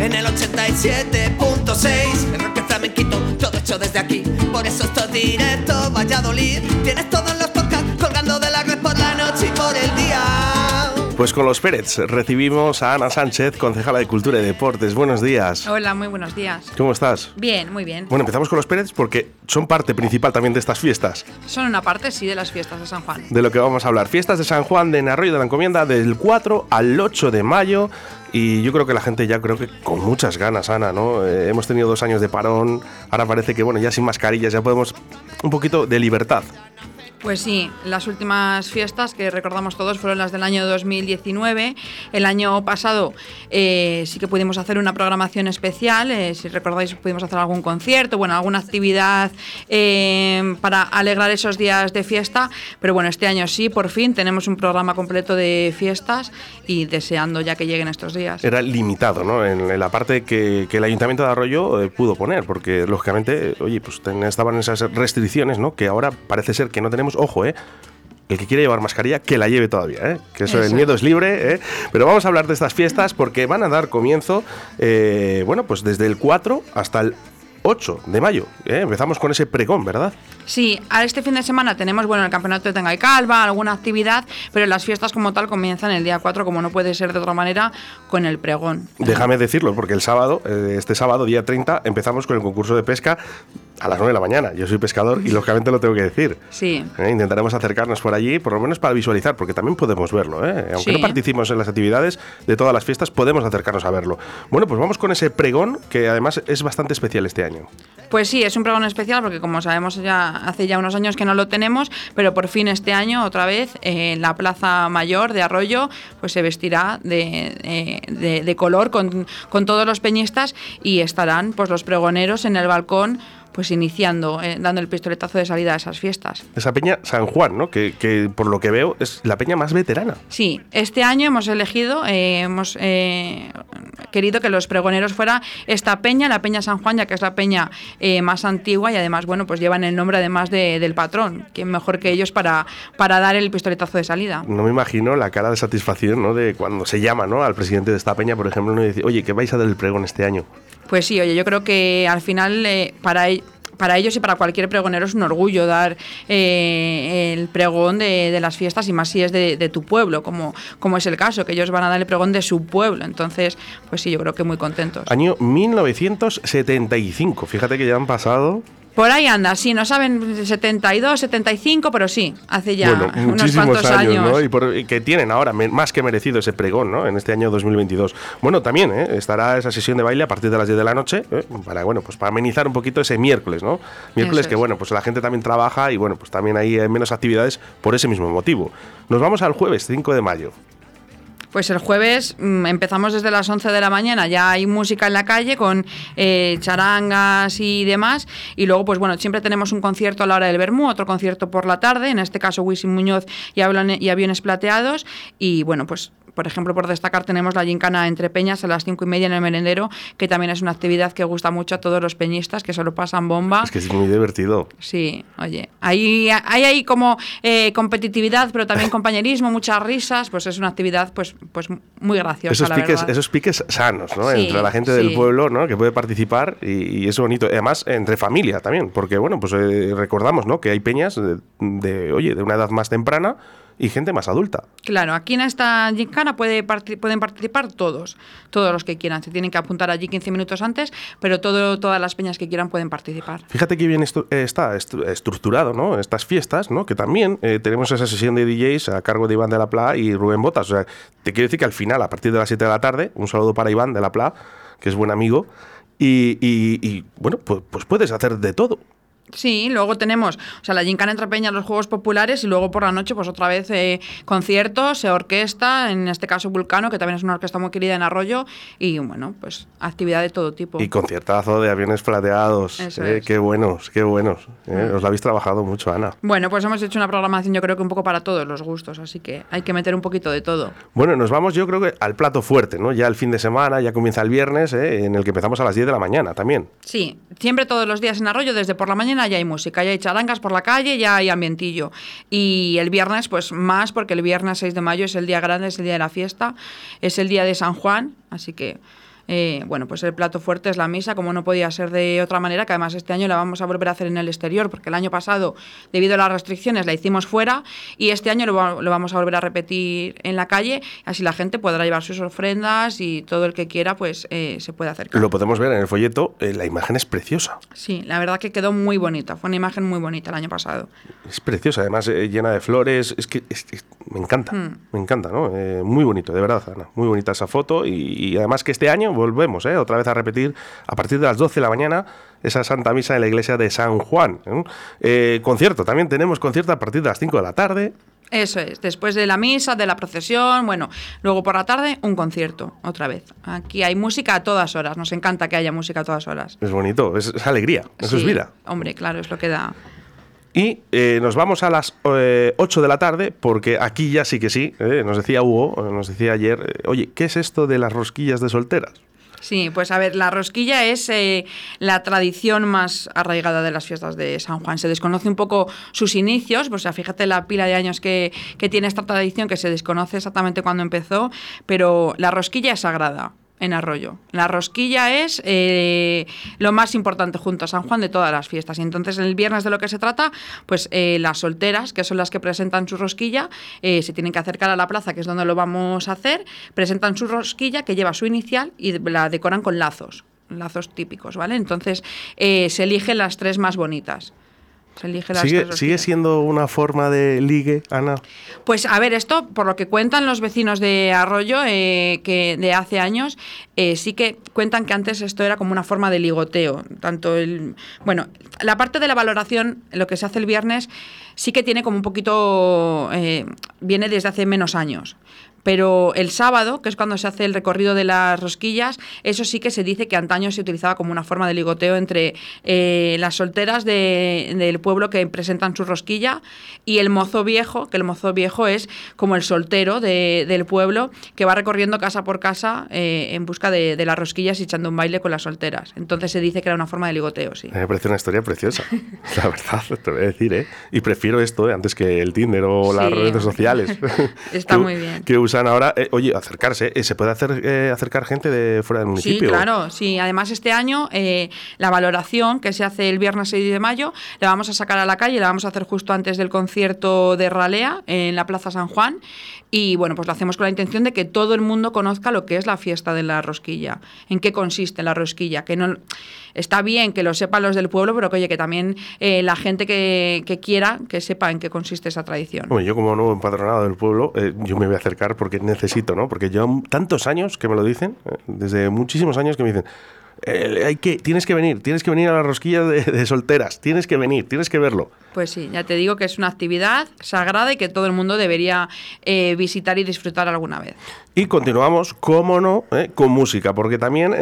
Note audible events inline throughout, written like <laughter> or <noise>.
en el 87.6. El rock flamenquito, todo hecho desde aquí. Por eso esto es directo, Valladolid. Tienes todos los Pues con los Pérez recibimos a Ana Sánchez, concejala de Cultura y Deportes. Buenos días. Hola, muy buenos días. ¿Cómo estás? Bien, muy bien. Bueno, empezamos con los Pérez porque son parte principal también de estas fiestas. Son una parte, sí, de las fiestas de San Juan. De lo que vamos a hablar. Fiestas de San Juan de Arroyo de la Encomienda del 4 al 8 de mayo. Y yo creo que la gente ya creo que con muchas ganas, Ana, ¿no? Eh, hemos tenido dos años de parón, ahora parece que, bueno, ya sin mascarillas ya podemos un poquito de libertad. Pues sí, las últimas fiestas que recordamos todos fueron las del año 2019. El año pasado eh, sí que pudimos hacer una programación especial, eh, si recordáis pudimos hacer algún concierto, bueno, alguna actividad eh, para alegrar esos días de fiesta, pero bueno, este año sí, por fin tenemos un programa completo de fiestas y deseando ya que lleguen estos días. Era limitado, ¿no? En, la parte que, el Ayuntamiento de Arroyo pudo poner, porque lógicamente, oye, pues estaban esas restricciones, ¿no? Que ahora parece ser que no tenemos ojo, ¿eh? el que quiere llevar mascarilla, que la lleve todavía, ¿eh? que eso, el miedo es libre. ¿eh? Pero vamos a hablar de estas fiestas porque van a dar comienzo, eh, bueno, pues desde el 4 hasta el 8 de mayo. ¿eh? Empezamos con ese pregón, ¿verdad? Sí, a este fin de semana tenemos bueno el campeonato de Tenga y Calva, alguna actividad, pero las fiestas como tal comienzan el día 4, como no puede ser de otra manera, con el pregón. Déjame decirlo, porque el sábado, este sábado, día 30, empezamos con el concurso de pesca a las 9 de la mañana. Yo soy pescador y lógicamente lo tengo que decir. Sí. ¿Eh? intentaremos acercarnos por allí, por lo menos para visualizar, porque también podemos verlo. ¿eh? Aunque no participemos en las actividades de todas las fiestas, podemos acercarnos a verlo. Bueno, pues vamos con ese pregón que además es bastante especial este año. Pues sí, es un pregón especial porque como sabemos ya hace ya unos años que no lo tenemos, pero por fin este año otra vez en la Plaza Mayor de Arroyo pues se vestirá de, eh, de color con, con todos los peñistas y estarán pues los pregoneros en el balcón pues iniciando, eh, dando el pistoletazo de salida a esas fiestas. Esa peña San Juan, ¿no? Que, por lo que veo es la peña más veterana. Sí, este año hemos elegido, eh, hemos eh, querido que los pregoneros fuera esta peña, la peña San Juan, ya que es la peña más antigua y además, bueno, pues llevan el nombre además del patrón, que mejor que ellos para, para dar el pistoletazo de salida. No me imagino la cara de satisfacción, ¿no? De cuando se llama, ¿no? Al presidente de esta peña, por ejemplo, y dice, oye, que vais a dar el pregón este año. Pues sí, oye, yo creo que al final eh, para, e-, para ellos y para cualquier pregonero es un orgullo dar eh, el pregón de, las fiestas y más si es de, tu pueblo, como, como es el caso, que ellos van a dar el pregón de su pueblo. Entonces, pues sí, yo creo que muy contentos. Año 1975, fíjate que ya han pasado por ahí anda, sí, no saben 72, 75, pero sí, hace ya unos cuantos años. Y, que tienen ahora más que merecido ese pregón, ¿no? En este año 2022. Bueno, también ¿eh? estará esa sesión de baile a partir de las 10 de la noche, ¿eh? para, bueno, pues para amenizar un poquito ese miércoles, ¿no? Miércoles que, bueno, pues la gente también trabaja y, bueno, pues también hay menos actividades por ese mismo motivo. Nos vamos al jueves 5 de mayo. Pues el jueves mm, empezamos desde las 11 de la mañana, ya hay música en la calle con eh, charangas y demás, y luego pues bueno, siempre tenemos un concierto a la hora del Bermú, otro concierto por la tarde, en este caso Wisin Muñoz y, y Aviones Plateados, y bueno, pues por ejemplo, por destacar, tenemos la gincana entre peñas a las cinco y media en el merendero, que también es una actividad que gusta mucho a todos los peñistas, que solo pasan bomba. Es que es muy divertido. Sí, oye, hay, hay ahí como eh, competitividad, pero también <laughs> compañerismo, muchas risas, pues es una actividad pues, pues muy graciosa. Esos, piques, esos piques sanos, ¿no? entre la gente del pueblo, ¿no? Que puede participar y, es bonito. Además, entre familia también, porque, bueno, pues eh, recordamos, ¿no? Que hay peñas de, de, oye, de una edad más temprana y gente más adulta. Claro, aquí en esta gincana puede pueden participar todos, todos los que quieran. Se tienen que apuntar allí 15 minutos antes, pero todo, todas las peñas que quieran pueden participar. Fíjate que bien esto, eh, está estructurado, ¿no? Estas fiestas, ¿no? Que también eh, tenemos esa sesión de DJs a cargo de Iván de la Pla y Rubén Botas. O sea, te quiero decir que al final, a partir de las 7 de la tarde, un saludo para Iván de la Pla, que es buen amigo, y, y bueno, pues, pues puedes hacer de todo. Sí, luego tenemos, o sea, la gincana entre peñas, los juegos populares y luego por la noche, pues otra vez eh, conciertos, eh, orquesta, en este caso Vulcano, que también es una orquesta muy querida en Arroyo, y bueno, pues actividad de todo tipo. Y conciertazo de aviones plateados, eh, qué buenos, qué buenos. Eh, os lo habéis trabajado mucho, Ana. Bueno, pues hemos hecho una programación yo creo que un poco para todos los gustos, así que hay que meter un poquito de todo. Bueno, nos vamos yo creo que al plato fuerte, ¿no? Ya el fin de semana, ya comienza el viernes, en el que empezamos a las 10 de la mañana también. Sí, siempre todos los días en Arroyo, desde por la mañana ya hay música, ya hay charangas por la calle, ya hay ambientillo. Y el viernes, pues más, porque el viernes 6 de mayo es el día grande, es el día de la fiesta, es el día de San Juan, así que Eh, bueno, pues el plato fuerte es la misa, como no podía ser de otra manera, que además este año la vamos a volver a hacer en el exterior, porque el año pasado, debido a las restricciones, la hicimos fuera y este año lo, vamos a volver a repetir en la calle, así la gente podrá llevar sus ofrendas y todo el que quiera, pues eh, se puede acercar. Lo podemos ver en el folleto, eh, la imagen es preciosa. Sí, la verdad que quedó muy bonita, fue una imagen muy bonita el año pasado. Es preciosa, además llena de flores, es que me encanta, hmm. me encanta, ¿no? muy bonito, de verdad, Ana, muy bonita esa foto y, y además que este año volvemos ¿eh? otra vez a repetir a partir de las 12 de la mañana esa Santa Misa en la iglesia de San Juan. ¿eh? Eh, concierto, también tenemos concierto a partir de las 5 de la tarde. Eso es, después de la misa, de la procesión, bueno, luego por la tarde un concierto, otra vez. Aquí hay música a todas horas, nos encanta que haya música a todas horas. Es bonito, es, alegría, eso es vida. Hombre, claro, es lo que da. Y nos vamos a las 8 de la tarde, porque aquí ya sí que sí, nos decía Hugo, nos decía ayer, oye, ¿qué es esto de las rosquillas de solteras? Sí, pues a ver, la rosquilla es eh, la tradición más arraigada de las fiestas de San Juan. Se desconoce un poco sus inicios, pues sea, fíjate la pila de años que, que tiene esta tradición, que se desconoce exactamente cuándo empezó, pero la rosquilla es sagrada en Arroyo. La rosquilla es eh, lo más importante junto a San Juan de todas las fiestas. Y entonces el viernes de lo que se trata, pues eh, las solteras, que son las que presentan su rosquilla, eh, se tienen que acercar a la plaza, que es donde lo vamos a hacer, presentan su rosquilla que lleva su inicial y la decoran con lazos lazos típicos, ¿vale? Entonces se eligen las tres más bonitas ¿Sigue, siendo una forma de ligue, Ana? Pues a ver, esto, por lo que cuentan los vecinos de Arroyo, eh, que de hace años, eh, sí que cuentan que antes esto era como una forma de ligoteo. Tanto el. Bueno, la parte de la valoración, lo que se hace el viernes, sí que tiene como un poquito. Eh, viene desde hace menos años. Pero el sábado, que es cuando se hace el recorrido de las rosquillas, eso sí que se dice que antaño se utilizaba como una forma de ligoteo entre eh, las solteras del pueblo que presentan su rosquilla y el mozo viejo, que el mozo viejo es como el soltero del pueblo que va recorriendo casa por casa eh, en busca de, las rosquillas y echando un baile con las solteras. Entonces se dice que era una forma de ligoteo, sí. Me parece una historia preciosa, <laughs> la verdad, te voy a decir, ¿eh? Y prefiero esto ¿eh? antes que el Tinder o las redes sociales. <laughs> Está muy bien ahora, eh, oye, acercarse, eh, ¿se puede hacer, eh, acercar gente de fuera del municipio? Sí, claro, sí. Además, este año la valoración que se hace el viernes 6 de mayo la vamos a sacar a la calle, la vamos a hacer justo antes del concierto de Ralea en la Plaza San Juan. Y bueno, pues lo hacemos con la intención de que todo el mundo conozca lo que es la fiesta de la rosquilla, en qué consiste la rosquilla, que no está bien que lo sepan los del pueblo, pero que oye, que también eh, la gente que, quiera que sepa en qué consiste esa tradición. Bueno, yo como nuevo empadronado del pueblo, eh, yo me voy a acercar porque necesito, ¿no? Porque yo tantos años que me lo dicen, eh, desde muchísimos años que me dicen, eh, hay que, tienes que venir, tienes que venir a la rosquilla de, solteras, tienes que venir, tienes que verlo. Pues sí, ya te digo que es una actividad sagrada y que todo el mundo debería eh, visitar y disfrutar alguna vez. Y continuamos, cómo no, eh, con música, porque también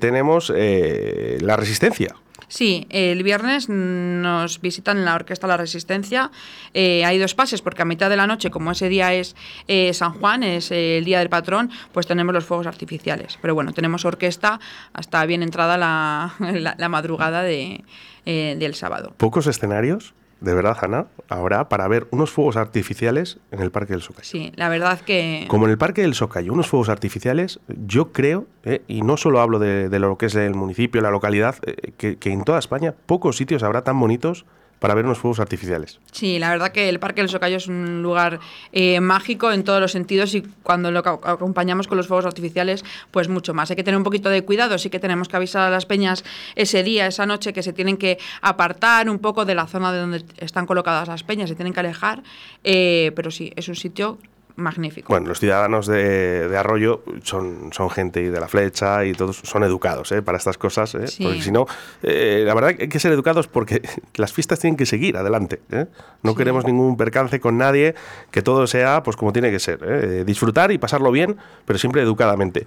tenemos la resistencia. Sí, el viernes nos visitan la Orquesta La Resistencia. Eh, hay dos pases, porque a mitad de la noche, como ese día es eh, San Juan, es el día del patrón, pues tenemos los fuegos artificiales. Pero bueno, tenemos orquesta hasta bien entrada la, <laughs> madrugada de, eh, del sábado. ¿Pocos escenarios? De verdad, Ana, ahora para ver unos fuegos artificiales en el Parque del Socayo. Sí, la verdad que... Como en el Parque del Socayo, unos fuegos artificiales, yo creo, eh, y no solo hablo de, lo que es el municipio, la localidad, eh, que, que, en toda España pocos sitios habrá tan bonitos para ver unos fuegos artificiales. Sí, la verdad que el Parque del Socayo es un lugar eh, mágico en todos los sentidos y cuando lo acompañamos con los fuegos artificiales, pues mucho más. Hay que tener un poquito de cuidado, sí que tenemos que avisar a las peñas ese día, esa noche, que se tienen que apartar un poco de la zona de donde están colocadas las peñas, se tienen que alejar, eh, pero sí, es un sitio magnífico. Bueno, los ciudadanos de, Arroyo son, son gente y de la flecha y todos son educados ¿eh? para estas cosas, ¿eh? porque si no, eh, la verdad hay que ser educados porque <laughs> las fiestas tienen que seguir adelante. ¿eh? No queremos ningún percance con nadie, que todo sea pues como tiene que ser. Disfrutar y pasarlo bien, pero siempre educadamente.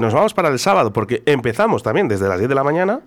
nos vamos para el sábado porque empezamos también desde las 10 de la mañana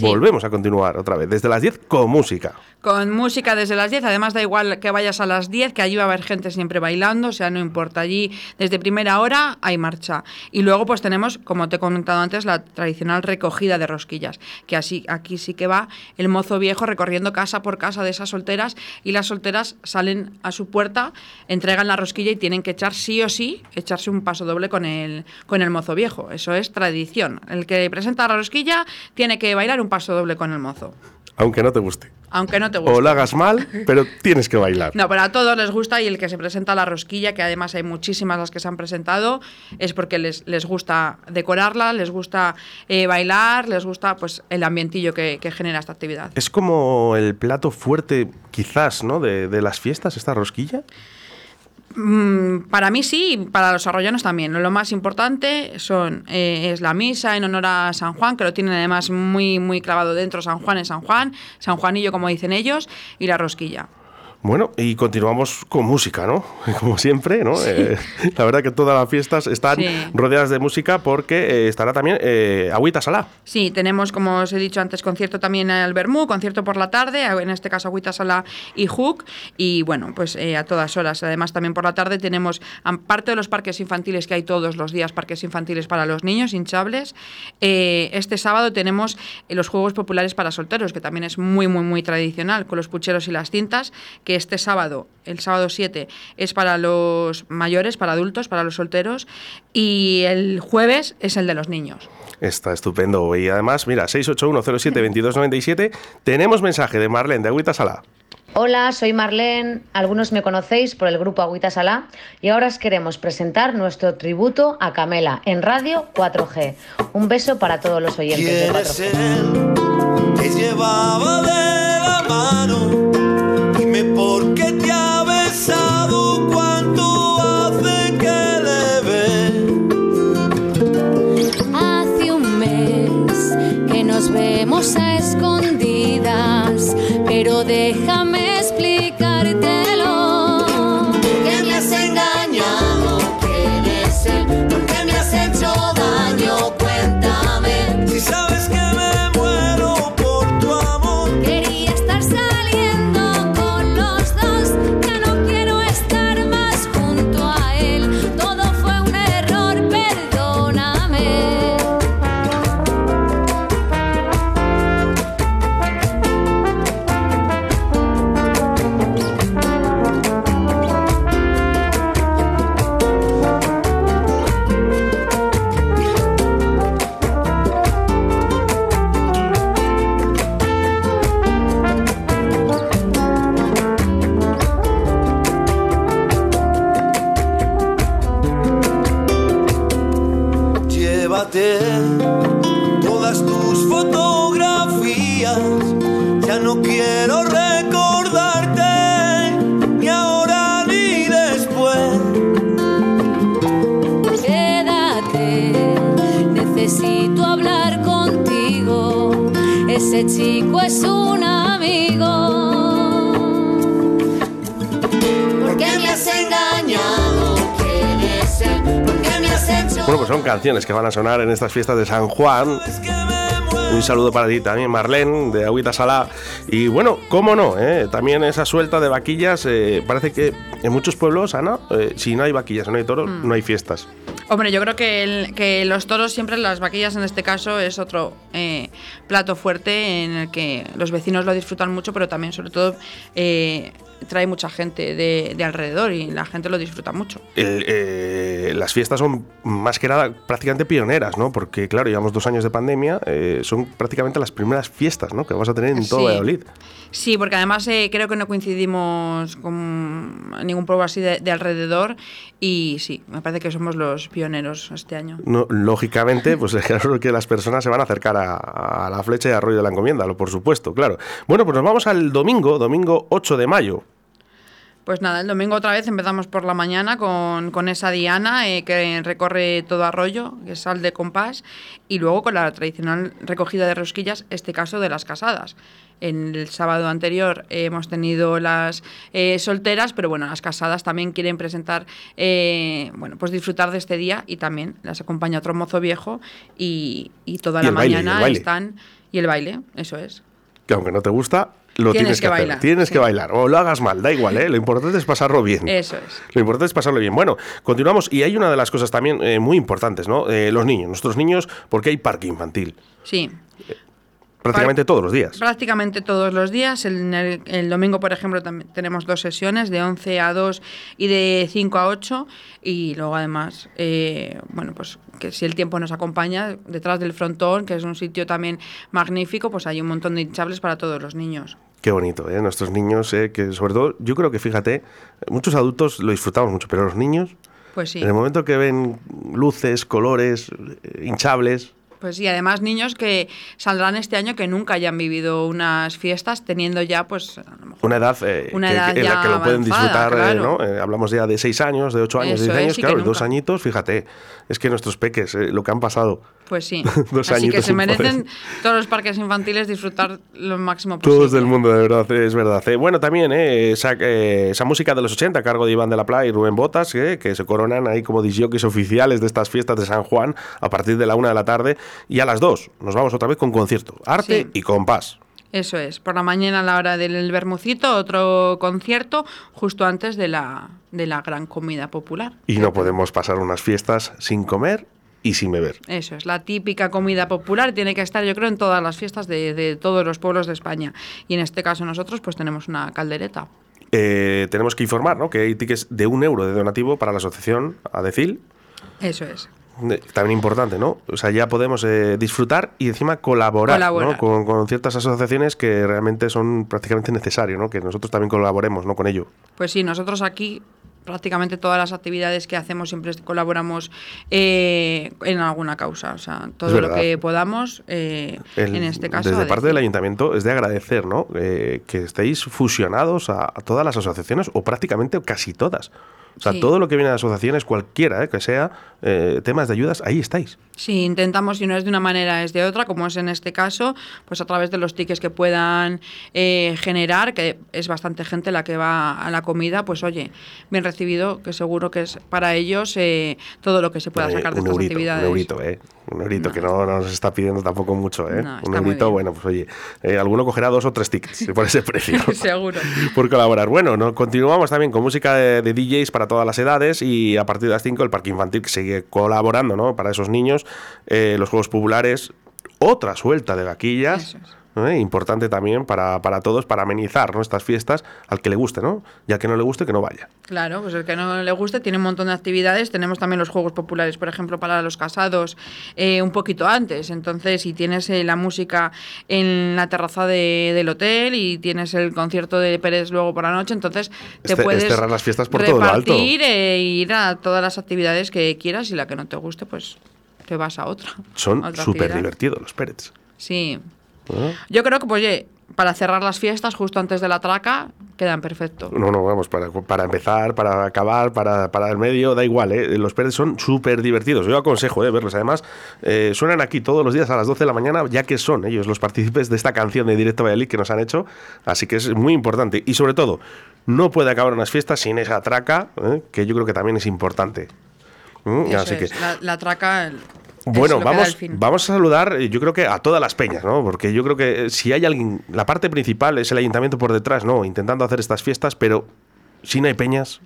Volvemos a continuar otra vez, desde las 10 con música. Con música desde las 10, además da igual que vayas a las 10, que allí va a haber gente siempre bailando, o sea, no importa, allí desde primera hora hay marcha. Y luego pues tenemos, como te he comentado antes, la tradicional recogida de rosquillas, que así aquí sí que va el mozo viejo recorriendo casa por casa de esas solteras y las solteras salen a su puerta, entregan la rosquilla y tienen que echar sí o sí, echarse un paso doble con el, con el mozo viejo. Eso es tradición. El que presenta la rosquilla tiene que bailar un paso doble con el mozo. Aunque no te guste. Aunque no te guste. O lo hagas mal, pero tienes que bailar. No, pero a todos les gusta y el que se presenta la rosquilla, que además hay muchísimas las que se han presentado, es porque les, les gusta decorarla, les gusta eh, bailar, les gusta pues el ambientillo que, que genera esta actividad. Es como el plato fuerte, quizás, ¿no? De, de las fiestas, esta rosquilla. Mm, para mí sí, y para los arroyanos también. Lo más importante son eh, es la misa en honor a San Juan, que lo tienen además muy, muy clavado dentro San Juan en San Juan, San Juanillo como dicen ellos, y la rosquilla. Bueno, y continuamos con música, ¿no? <laughs> Como siempre, ¿no? Eh, la verdad que todas las fiestas están Sí. rodeadas de música porque eh, estará también eh, Agüita Salá. Sí, tenemos, como os he dicho antes, concierto también al Bermú, concierto por la tarde, en este caso Agüita Sala y Hook, y bueno, pues eh, a todas horas. Además, también por la tarde tenemos, aparte de los parques infantiles que hay todos los días, parques infantiles para los niños, hinchables, este sábado tenemos los Juegos Populares para solteros, que también es muy, muy, muy tradicional, con los pucheros y las cintas, que este sábado, el sábado 7, es para los mayores, para adultos, para los solteros, y el jueves es el de los niños. Está estupendo. Y además, mira, 681072297, tenemos mensaje de Marlene de Agüita Salá. Hola, soy Marlene. Algunos me conocéis por el grupo Agüita Salá y ahora os queremos presentar nuestro tributo a Camela en Radio 4G. Un beso para todos los oyentes de Quiere 4G. ser que llevaba de la mano. Dime por qué te ha besado, cuánto Chico es un amigo. ¿Por qué me has engañado? ¿Quién es él? ¿Por qué me has hecho? Bueno, pues son canciones que van a sonar en estas fiestas de San Juan. Un saludo para ti también, Marlene, de Agüita Salá. Y bueno, cómo no, ¿eh? también esa suelta de vaquillas. eh, parece que en muchos pueblos, Ana, eh, si no hay vaquillas, no hay toros, Mm. no hay fiestas. Hombre, yo creo que, los toros, siempre las vaquillas en este caso, es otro eh, plato fuerte en el que los vecinos lo disfrutan mucho, pero también, sobre todo, eh, trae mucha gente de, de alrededor y la gente lo disfruta mucho. El, eh, las fiestas son más que nada prácticamente pioneras, ¿no? Porque, claro, llevamos dos años de pandemia, eh, son prácticamente las primeras fiestas, ¿no? Que vamos a tener en todo Sí. Valladolid. Sí, porque además eh, creo que no coincidimos con ningún pueblo así de, de alrededor y sí, me parece que somos los pioneros este año. No, lógicamente, pues <laughs> claro que las personas se van a acercar a, a la flecha de Arroyo de la Encomienda, lo por supuesto, claro. Bueno, pues nos vamos al domingo, domingo 8 de mayo. Pues nada, el domingo otra vez empezamos por la mañana con, con esa Diana eh, que recorre todo arroyo, que sal de compás, y luego con la tradicional recogida de rosquillas, este caso de las casadas. En el sábado anterior eh, hemos tenido las eh, solteras, pero bueno, las casadas también quieren presentar, eh, bueno, pues disfrutar de este día y también las acompaña otro mozo viejo y, y toda Y la baile, y mañana están Y el baile, eso es. Que aunque no te gusta, lo Tienes tienes, que que, hacer. bailar, Tienes sí. que bailar. O lo hagas mal, da igual, ¿eh? Lo importante es pasarlo bien. Eso es. Lo importante es pasarlo bien. Bueno, continuamos. Y hay una de las cosas también eh, muy importantes, ¿no? Eh, los niños, nuestros niños, porque hay parque infantil. Sí. Prácticamente todos los días. Prácticamente todos los días. El, el- el domingo, por ejemplo, también tenemos dos sesiones, de 11 a 2 y de 5 a 8. Y luego, además, eh, bueno, pues que si el tiempo nos acompaña, detrás del frontón, que es un sitio también magnífico, pues hay un montón de hinchables para todos los niños. Qué bonito, ¿eh? Nuestros niños, eh, que sobre todo, yo creo que fíjate, muchos adultos lo disfrutamos mucho, pero los niños, Pues sí. en el momento que ven luces, colores, eh, hinchables, Pues sí, además niños que saldrán este año que nunca hayan vivido unas fiestas, teniendo ya, pues, a lo mejor una edad, eh, Una que- edad en la que lo pueden avanzada, disfrutar, claro. ¿no? Eh, hablamos ya de 6 años, de 8 años, de Eso 10 es, años, claro, dos añitos, fíjate, es que nuestros peques, eh, lo que han pasado, Pues sí. <laughs> Dos Así que se merecen todos los parques infantiles disfrutar lo máximo posible. Todos del mundo, de verdad, es verdad. Eh, bueno, también eh, esa, eh, esa música de los 80 a cargo de Iván de la Playa y Rubén Botas, eh, que se coronan ahí como disjockeys oficiales de estas fiestas de San Juan a partir de la una de la tarde. Y a las dos nos vamos otra vez con concierto, arte Sí. y compás. Eso es. Por la mañana a la hora del bermucito, otro concierto justo antes de la, de la gran comida popular. Y no podemos pasar unas fiestas sin comer y sin beber. Eso es, la típica comida popular tiene que estar, yo creo, en todas las fiestas de, de todos los pueblos de España. Y en este caso nosotros pues tenemos una caldereta. Eh, tenemos que informar ¿no? que hay tickets de un euro de donativo para la asociación ADECIL. Eso es. Eh, También importante, ¿no? O sea, ya podemos eh, disfrutar y encima colaborar. Con, con ciertas asociaciones que realmente son prácticamente necesarios, ¿no? Que nosotros también colaboremos, ¿no? Con ello. Pues sí, nosotros aquí prácticamente todas las actividades que hacemos siempre colaboramos eh, en alguna causa. O sea, todo lo que podamos, eh, El- en este caso. Desde parte del ayuntamiento es de agradecer, ¿no? Eh, que estéis fusionados a, a todas las asociaciones, o prácticamente casi todas. O sea, Sí. todo lo que viene de asociaciones, cualquiera, eh, que sea, eh, temas de ayudas, ahí estáis. Sí, intentamos, si no es de una manera, es de otra, como es en este caso, pues a través de los tickets que puedan eh, generar, que es bastante gente la que va a la comida, pues oye, bien recibido, que seguro que es para ellos eh, todo lo que se pueda sacar de estas eurito, actividades. Un eurito, ¿eh? Un eurito que no, no nos está pidiendo tampoco mucho, ¿eh? No, un eurito, bueno, pues oye, eh, alguno cogerá dos o tres tickets por ese <laughs> precio. <laughs> Seguro. por colaborar. Bueno, ¿no? continuamos también con música de, de DJs para todas las edades y a partir de las 5 el Parque Infantil que sigue colaborando ¿no? para esos niños, eh, los Juegos Populares, otra suelta de vaquillas. Eso es. ¿Eh? Importante también para, para todos, para amenizar ¿no? estas fiestas al que le guste, ¿no? Y al que no le guste, que no vaya. Claro, pues el que no le guste tiene un montón de actividades. Tenemos también los juegos populares, por ejemplo, para los casados eh, un poquito antes. Entonces, si tienes eh, la música en la terraza de- del hotel y tienes el concierto de Pérez luego por la noche, entonces te Es ce- es puedes cerrar las fiestas por todo lo alto. repartir e ir a todas las actividades que quieras y la que no te guste, pues te vas a otra. Son súper divertidos los Pérez. Sí. ¿No? Yo creo que, pues, oye, para cerrar las fiestas justo antes de la traca, quedan perfecto. No, no, vamos, para, para empezar, para acabar, para, para el medio, da igual, ¿eh? Los Pérez son súper divertidos. Yo aconsejo ¿eh? verlos. Además, eh, suenan aquí todos los días a las 12 de la mañana, ya que son ellos los partícipes de esta canción de Directo Valladolid que nos han hecho. Así que es muy importante. Y sobre todo, no puede acabar unas fiestas sin esa traca, ¿eh? que yo creo que también es importante. ¿Mm? Así que, es, la, la traca. el- bueno, vamos, vamos a saludar, eh, yo creo que a todas las peñas, ¿no? Porque yo creo que eh, si hay alguien, la parte principal es el ayuntamiento por detrás, ¿no? Intentando hacer estas fiestas, pero si no hay peñas,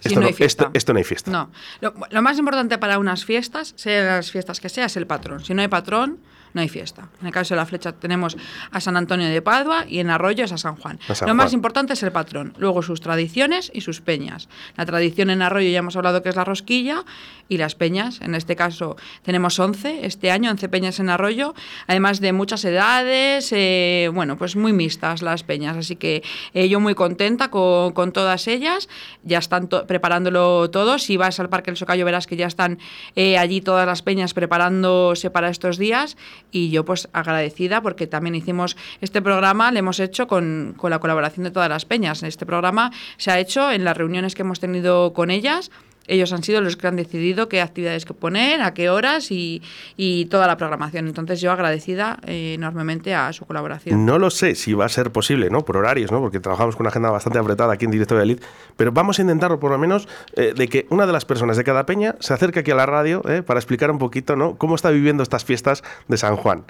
Si esto, no no, hay fiesta. esto, esto no hay fiesta. No. Lo, lo más importante para unas fiestas, sean las fiestas que sea, es el patrón. Si no hay patrón, no hay fiesta. En el caso de la flecha tenemos a San Antonio de Padua y en Arroyo es a San Juan. A San lo más importante es el patrón. Luego sus tradiciones y sus peñas. La tradición en Arroyo ya hemos hablado que es la rosquilla y las peñas. En este caso tenemos 11 este año, 11 peñas en Arroyo, además de muchas edades, eh, bueno, pues muy mixtas las peñas. Así que eh, yo muy contenta con, con todas ellas. Ya están to- preparándolo todo. Si vas al Parque del Socayo verás que ya están eh, allí todas las peñas preparándose para estos días. Y yo pues agradecida porque también hicimos este programa, le hemos hecho con, con la colaboración de todas las peñas. Este programa se ha hecho en las reuniones que hemos tenido con ellas. Ellos han sido los que han decidido qué actividades que poner, a qué horas y, y toda la programación. Entonces yo agradecida eh, enormemente a su colaboración. No lo sé si va a ser posible, ¿no? Por horarios, ¿no? Porque trabajamos con una agenda bastante apretada aquí en Directo de Elite, pero vamos a intentarlo por lo menos eh, de que una de las personas de cada peña se acerque aquí a la radio ¿eh? para explicar un poquito, ¿no? Cómo está viviendo estas fiestas de San Juan.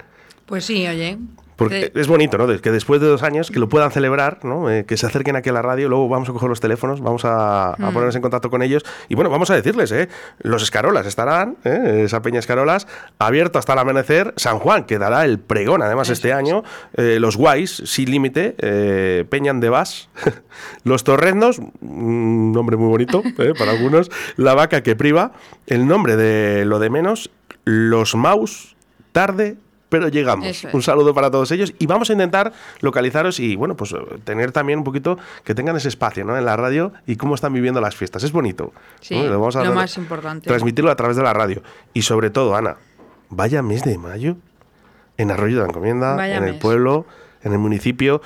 Pues sí, oye. Porque es bonito, ¿no? Que después de dos años que lo puedan celebrar, ¿no? Eh, que se acerquen aquí a la radio, luego vamos a coger los teléfonos, vamos a, a Mm. ponernos en contacto con ellos y bueno, vamos a decirles, ¿eh? Los escarolas estarán, ¿eh? esa peña escarolas, abierto hasta el amanecer, San Juan que dará el pregón además este año, eh, los guays, sin límite, eh, Peñan de Vas, <laughs> los torreznos, un nombre muy bonito <laughs> para algunos, la vaca que priva, el nombre de lo de menos, los maus, tarde, pero llegamos. Es. Un saludo para todos ellos y vamos a intentar localizaros y bueno, pues eh, tener también un poquito que tengan ese espacio ¿no? en la radio y cómo están viviendo las fiestas. Es bonito. Sí, ¿no? lo más importante. Transmitirlo a través de la radio. Y sobre todo, Ana, vaya mes de mayo en Arroyo de la Encomienda, Vaya en el pueblo, en el municipio,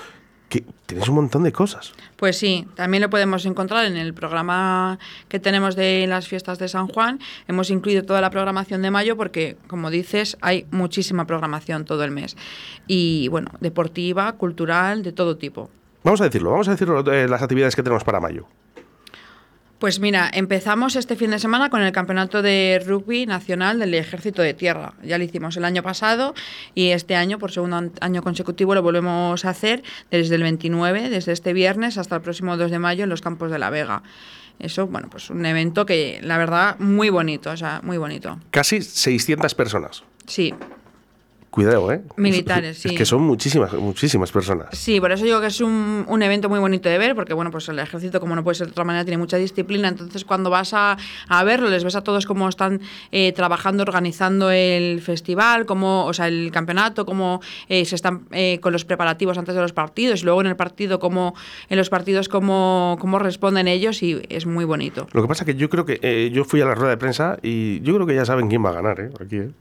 que tienes un montón de cosas. Pues sí, también lo podemos encontrar en el programa que tenemos de las fiestas de San Juan. Hemos incluido toda la programación de mayo porque, como dices, hay muchísima programación todo el mes. Y bueno, deportiva, cultural, de todo tipo. Vamos a decirlo, vamos a decirlo eh, las actividades que tenemos para mayo. Pues mira, empezamos este fin de semana con el Campeonato de Rugby Nacional del Ejército de Tierra. Ya lo hicimos el año pasado y este año, por segundo año consecutivo, lo volvemos a hacer desde el 29, desde este viernes hasta el próximo 2 de mayo en los campos de La Vega. Eso, bueno, pues un evento que la verdad muy bonito, o sea, muy bonito. Casi 600 personas. Sí, Cuidado, ¿eh? Militares, Es sí. que son muchísimas, muchísimas personas. Sí, por eso digo que es un, un evento muy bonito de ver, porque bueno, pues el ejército, como no puede ser de otra manera, tiene mucha disciplina. Entonces, cuando vas a, a verlo, les ves a todos cómo están eh, trabajando, organizando el festival, cómo, o sea, el campeonato, cómo eh, se están eh, con los preparativos antes de los partidos, y luego en el partido, cómo, en los partidos, cómo, cómo responden ellos, y es muy bonito. Lo que pasa que yo creo que eh, yo fui a la rueda de prensa y yo creo que ya saben quién va a ganar, ¿eh? Aquí, ¿eh?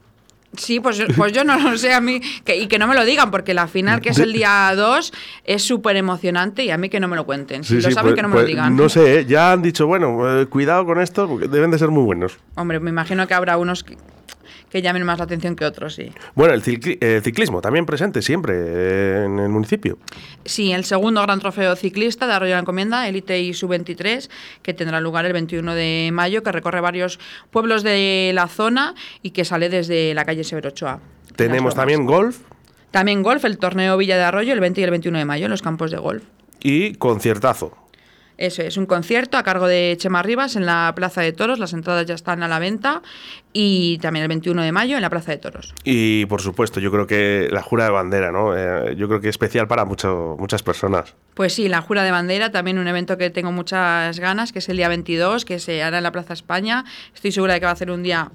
Sí, pues, pues yo no lo sé a mí, que, y que no me lo digan, porque la final, que es el día 2, es súper emocionante y a mí que no me lo cuenten. Si Sí, lo sí, saben, pues- que no me pues lo digan. No sé, ¿eh? ya han dicho, bueno, eh, cuidado con esto porque deben de ser muy buenos. Hombre, me imagino que habrá unos que, que llamen más la atención que otros, sí. Bueno, el eh, ciclismo también presente siempre eh, en el municipio. Sí, el segundo gran trofeo ciclista de Arroyo de la Encomienda, Elite y Sub-23, que tendrá lugar el 21 de mayo, que recorre varios pueblos de la zona y que sale desde la calle Severo Ochoa. en Tenemos también golf También golf, el torneo Villa de Arroyo, el 20 y el 21 de mayo, en los campos de golf. y conciertazo. Eso es, un concierto a cargo de Chema Rivas en la Plaza de Toros. Las entradas ya están a la venta. Y también el 21 de mayo en la Plaza de Toros. Y por supuesto, yo creo que la jura de bandera, ¿no? Eh, yo creo que es especial para mucho, muchas personas. Pues sí, la Jura de Bandera, también un evento que tengo muchas ganas, que es el día 22, que se hará en la Plaza España. Estoy segura de que va a ser un día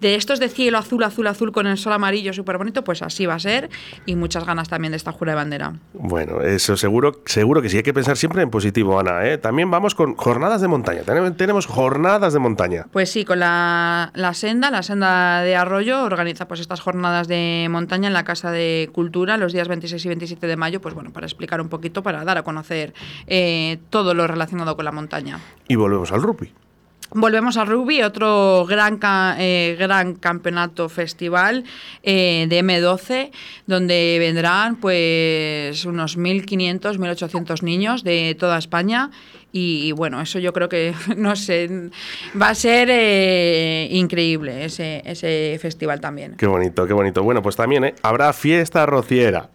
de estos de cielo azul, azul, azul con el sol amarillo súper bonito, pues así va a ser. Y muchas ganas también de esta Jura de Bandera. Bueno, eso seguro, seguro que sí. Hay que pensar siempre en positivo, Ana. ¿eh? También vamos con jornadas de montaña. Tenemos, jornadas de montaña. Pues sí, con la, la senda, la senda de Arroyo, organiza pues estas jornadas de montaña en la Casa de Cultura los días 26 y 27 de mayo, pues bueno, para explicar un poquito, para dar a conocer eh, todo lo relacionado con la montaña. Y volvemos al rugby. Volvemos al rugby, otro gran, eh, gran campeonato festival eh, de M12, donde vendrán pues unos 1.500, 1.800 niños de toda España. Y, bueno, eso yo creo que, <laughs> no sé, va a ser eh, increíble ese, ese festival también. Qué bonito, qué bonito. Bueno, pues también ¿eh? habrá fiesta rociera.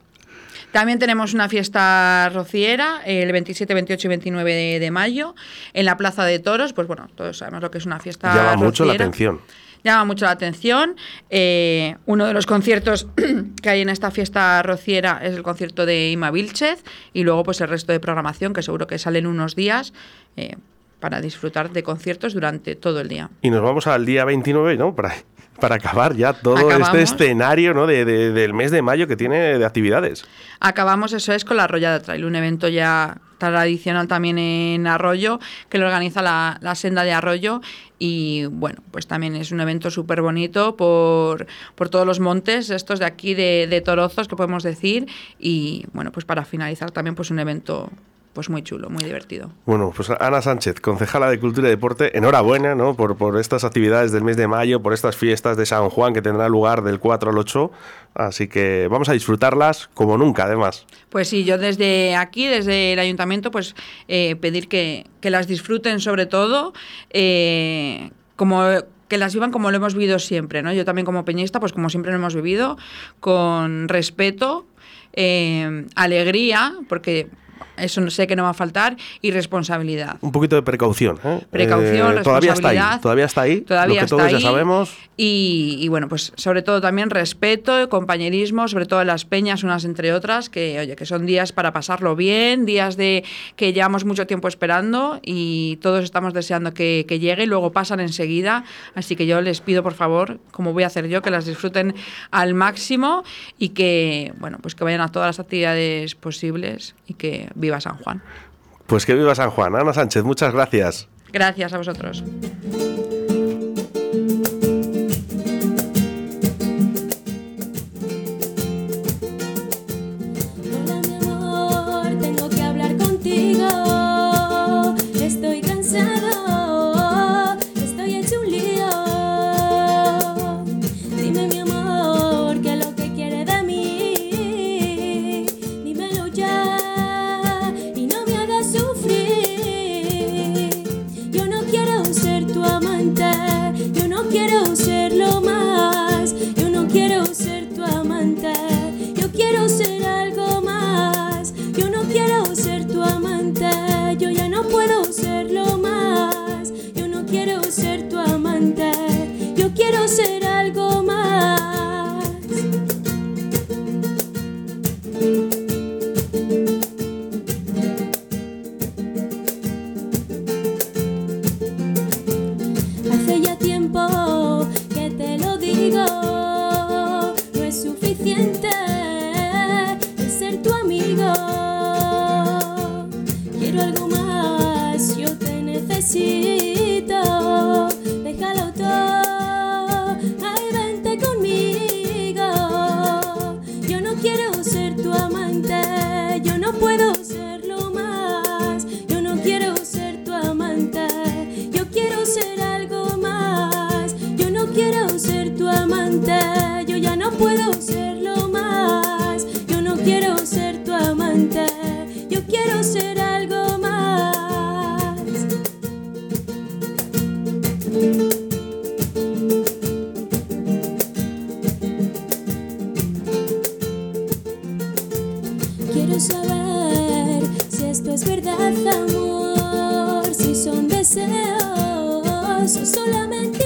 También tenemos una fiesta rociera el 27, 28 y 29 de, de mayo en la Plaza de Toros. Pues bueno, todos sabemos lo que es una fiesta Llama mucho la atención. Llama mucho la atención. Eh, uno de los conciertos <clears throat> que hay en esta fiesta rociera es el concierto de Ima Vilchez y luego pues el resto de programación que seguro que salen unos días eh, para disfrutar de conciertos durante todo el día. Y nos vamos al día 29, ¿no? Para, para acabar ya todo Acabamos. este escenario ¿no? de, de- del mes de mayo que tiene de actividades. Acabamos, eso es, con la Arrollada Trail, un evento ya tradicional también en Arroyo, que lo organiza la, la Senda de Arroyo. Y bueno, pues también es un evento súper bonito por, por todos los montes, estos de aquí de, de Torozos, que podemos decir. Y bueno, pues para finalizar también pues un evento pues muy chulo, muy divertido. Bueno, pues Ana Sánchez, concejala de Cultura y Deporte, enhorabuena ¿no? por, por estas actividades del mes de mayo, por estas fiestas de San Juan que tendrá lugar del 4 al 8, así que vamos a disfrutarlas como nunca además. Pues sí, yo desde aquí, desde el ayuntamiento, pues eh, pedir que, que, las disfruten sobre todo, eh, como que las vivan como lo hemos vivido siempre, ¿no? Yo también como peñista, pues como siempre lo hemos vivido, con respeto, eh, alegría, porque eso sé que no va a faltar, y responsabilidad. Un poquito de precaución. ¿eh? Precaución, eh, todavía responsabilidad. Está ahí, todavía está ahí. Todavía lo que está todos ahí, ya sabemos. Y, y, bueno, pues sobre todo también respeto, compañerismo, sobre todo en las peñas unas entre otras, que oye, que son días para pasarlo bien, días de que llevamos mucho tiempo esperando y todos estamos deseando que, que llegue, y luego pasan enseguida. Así que yo les pido, por favor, como voy a hacer yo, que las disfruten al máximo y que, bueno, pues que vayan a todas las actividades posibles y que vivan viva San Juan. Pues que viva San Juan. Ana Sánchez, muchas gracias. Gracias a vosotros. verdad, amor, si son deseos o solamente